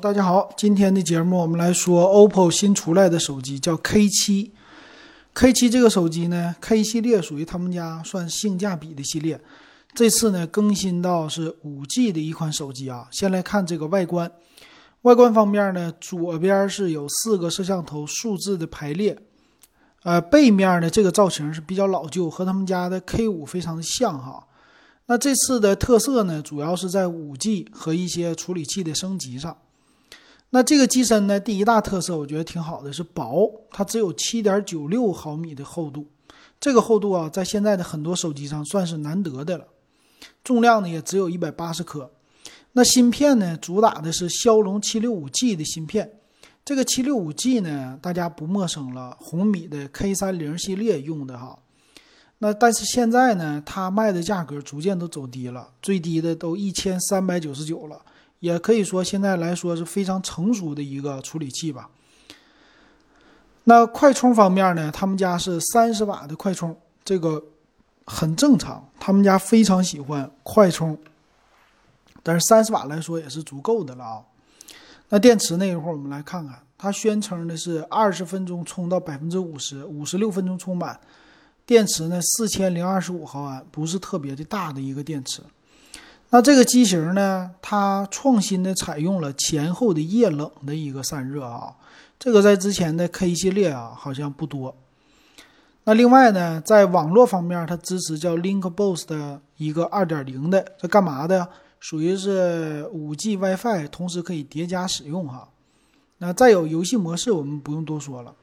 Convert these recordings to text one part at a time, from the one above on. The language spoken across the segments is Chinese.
大家好，今天的节目我们来说 OPPO 新出来的手机，叫 K7。K7 这个手机呢，K 系列属于他们家算性价比的系列。这次呢更新到是 5G 的一款手机啊。先来看这个外观，外观方面呢，左边是有四个摄像头数字的排列，呃，背面呢这个造型是比较老旧，和他们家的 K5 非常的像哈。那这次的特色呢，主要是在 5G 和一些处理器的升级上。那这个机身呢，第一大特色我觉得挺好的，是薄，它只有7.96毫米的厚度，这个厚度啊，在现在的很多手机上算是难得的了。重量呢也只有一百八十克。那芯片呢，主打的是骁龙 765G 的芯片。这个 765G 呢，大家不陌生了，红米的 K30 系列用的哈。那但是现在呢，它卖的价格逐渐都走低了，最低的都一千三百九十九了，也可以说现在来说是非常成熟的一个处理器吧。那快充方面呢，他们家是三十瓦的快充，这个很正常，他们家非常喜欢快充，但是三十瓦来说也是足够的了啊。那电池那一会儿我们来看看，它宣称的是二十分钟充到百分之五十，五十六分钟充满。电池呢，四千零二十五毫安，不是特别的大的一个电池。那这个机型呢，它创新的采用了前后的液冷的一个散热啊，这个在之前的 K 系列啊好像不多。那另外呢，在网络方面，它支持叫 link boss 的一个二点零的，这干嘛的？属于是五 G WiFi，同时可以叠加使用哈。那再有游戏模式，我们不用多说了。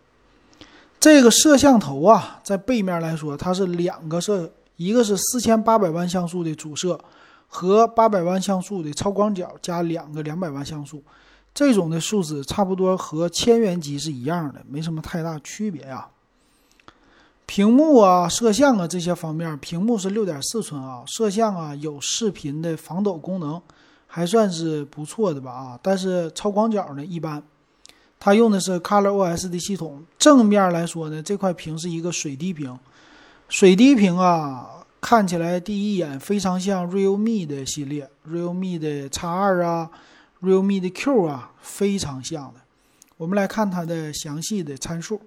这个摄像头啊，在背面来说，它是两个摄，一个是四千八百万像素的主摄，和八百万像素的超广角加两个两百万像素，这种的数字差不多和千元机是一样的，没什么太大区别呀。屏幕啊、摄像啊这些方面，屏幕是六点四寸啊，摄像啊有视频的防抖功能，还算是不错的吧啊，但是超广角呢一般。它用的是 ColorOS 的系统。正面来说呢，这块屏是一个水滴屏。水滴屏啊，看起来第一眼非常像 Realme 的系列，Realme 的 X 二啊，Realme 的 Q 啊，非常像的。我们来看它的详细的参数。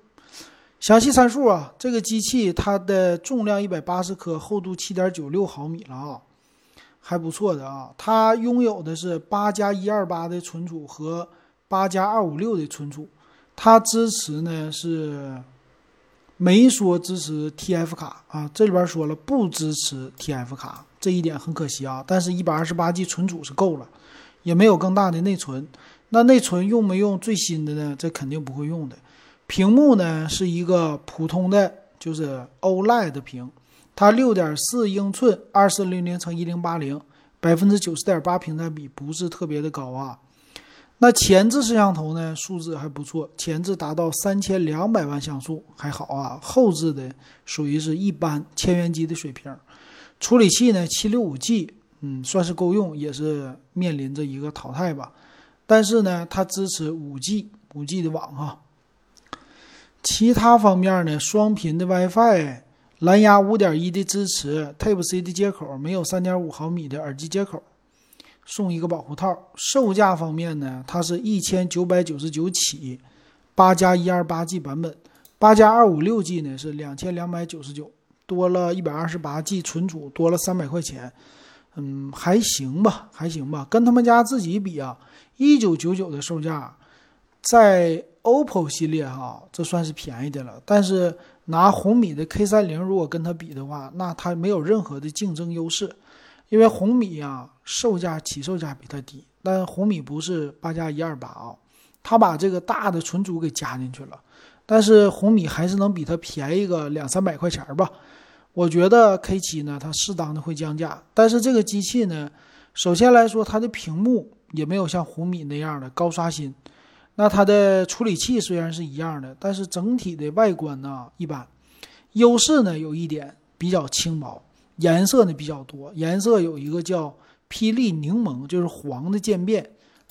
详细参数啊，这个机器它的重量一百八十克，厚度七点九六毫米了啊，还不错的啊。它拥有的是八加一二八的存储和。八加二五六的存储，它支持呢是没说支持 TF 卡啊，这里边说了不支持 TF 卡，这一点很可惜啊。但是一百二十八 G 存储是够了，也没有更大的内存。那内存用没用最新的呢？这肯定不会用的。屏幕呢是一个普通的，就是 OLED 屏，它六点四英寸，二四零零乘一零八零，百分之九十点八屏占比不是特别的高啊。那前置摄像头呢？素质还不错，前置达到三千两百万像素，还好啊。后置的属于是一般千元机的水平。处理器呢，七六五 G，嗯，算是够用，也是面临着一个淘汰吧。但是呢，它支持五 G，五 G 的网哈。其他方面呢，双频的 WiFi，蓝牙五点一的支持，Type C 的接口，没有三点五毫米的耳机接口。送一个保护套，售价方面呢，它是一千九百九十九起，八加一二八 G 版本，八加二五六 G 呢是两千两百九十九，多了一百二十八 G 存储，多了三百块钱，嗯，还行吧，还行吧，跟他们家自己比啊，一九九九的售价，在 OPPO 系列哈，这算是便宜的了，但是拿红米的 K 三零如果跟它比的话，那它没有任何的竞争优势。因为红米啊，售价起售价比它低，但红米不是八加一二八啊，它把这个大的存储给加进去了，但是红米还是能比它便宜个两三百块钱吧。我觉得 K 七呢，它适当的会降价，但是这个机器呢，首先来说它的屏幕也没有像红米那样的高刷新，那它的处理器虽然是一样的，但是整体的外观呢一般，优势呢有一点比较轻薄。颜色呢比较多，颜色有一个叫霹雳柠檬，就是黄的渐变；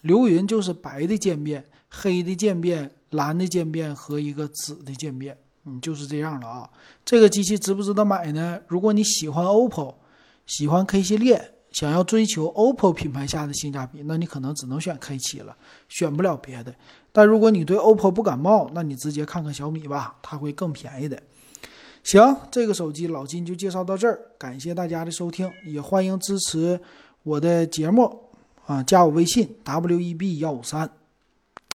流云就是白的渐变，黑的渐变，蓝的渐变和一个紫的渐变，嗯，就是这样了啊。这个机器值不值得买呢？如果你喜欢 OPPO，喜欢 K 系列，想要追求 OPPO 品牌下的性价比，那你可能只能选 K7 了，选不了别的。但如果你对 OPPO 不感冒，那你直接看看小米吧，它会更便宜的。行，这个手机老金就介绍到这儿，感谢大家的收听，也欢迎支持我的节目啊，加我微信 w e b 幺五三。